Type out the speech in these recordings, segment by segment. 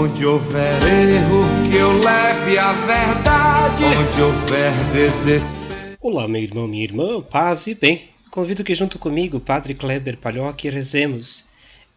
Onde houver erro, que eu leve a verdade. Onde houver desespero. Olá, meu irmão, minha irmã, paz e bem. Convido que junto comigo, Padre Kleber Palhoque, rezemos.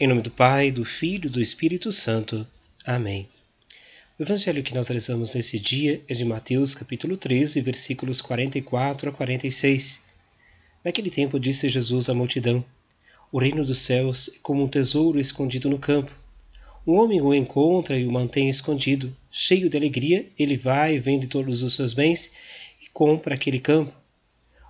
Em nome do Pai, do Filho e do Espírito Santo. Amém. O evangelho que nós rezamos nesse dia é de Mateus, capítulo 13, versículos 44 a 46. Naquele tempo disse Jesus à multidão: O reino dos céus é como um tesouro escondido no campo um homem o encontra e o mantém escondido. Cheio de alegria, ele vai, vende todos os seus bens e compra aquele campo.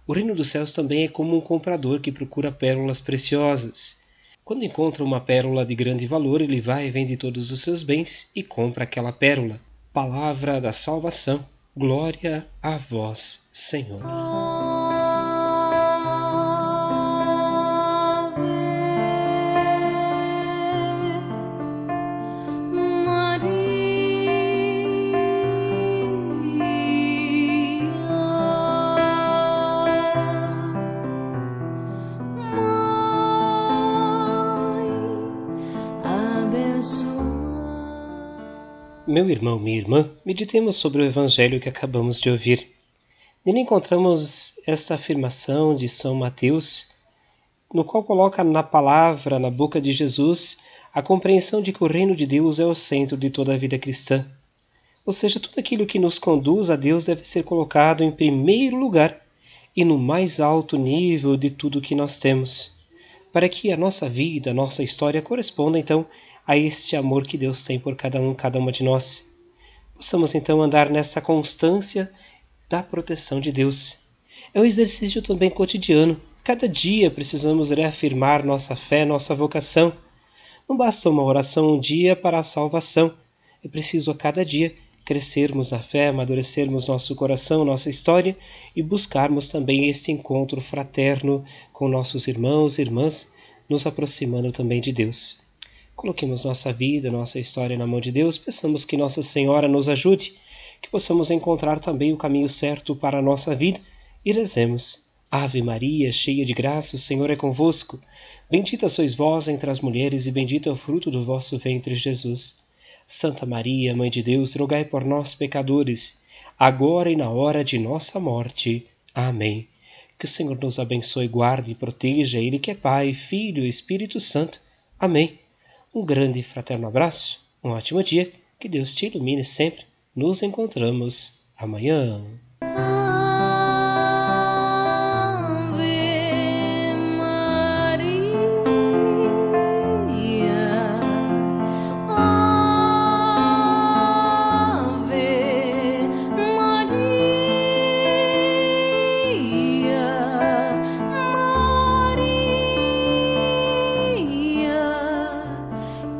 O reino dos céus também é como um comprador que procura pérolas preciosas. Quando encontra uma pérola de grande valor, ele vai, vende todos os seus bens e compra aquela pérola. Palavra da salvação. Glória a vós, Senhor. Meu irmão, minha irmã, meditemos sobre o evangelho que acabamos de ouvir. Nele encontramos esta afirmação de São Mateus, no qual coloca na palavra, na boca de Jesus, a compreensão de que o reino de Deus é o centro de toda a vida cristã. Ou seja, tudo aquilo que nos conduz a Deus deve ser colocado em primeiro lugar e no mais alto nível de tudo que nós temos, para que a nossa vida, a nossa história corresponda então a este amor que Deus tem por cada um, cada uma de nós. Possamos então andar nessa constância da proteção de Deus. É um exercício também cotidiano. Cada dia precisamos reafirmar nossa fé, nossa vocação. Não basta uma oração um dia para a salvação. É preciso a cada dia crescermos na fé, amadurecermos nosso coração, nossa história e buscarmos também este encontro fraterno com nossos irmãos e irmãs, nos aproximando também de Deus. Coloquemos nossa vida, nossa história na mão de Deus, peçamos que Nossa Senhora nos ajude, que possamos encontrar também o caminho certo para a nossa vida e rezemos. Ave Maria, cheia de graça, o Senhor é convosco. Bendita sois vós entre as mulheres, e bendito é o fruto do vosso ventre, Jesus. Santa Maria, Mãe de Deus, rogai por nós, pecadores, agora e na hora de nossa morte. Amém. Que o Senhor nos abençoe, guarde e proteja, Ele que é Pai, Filho e Espírito Santo. Amém. Um grande e fraterno abraço, um ótimo dia, que Deus te ilumine sempre. Nos encontramos amanhã.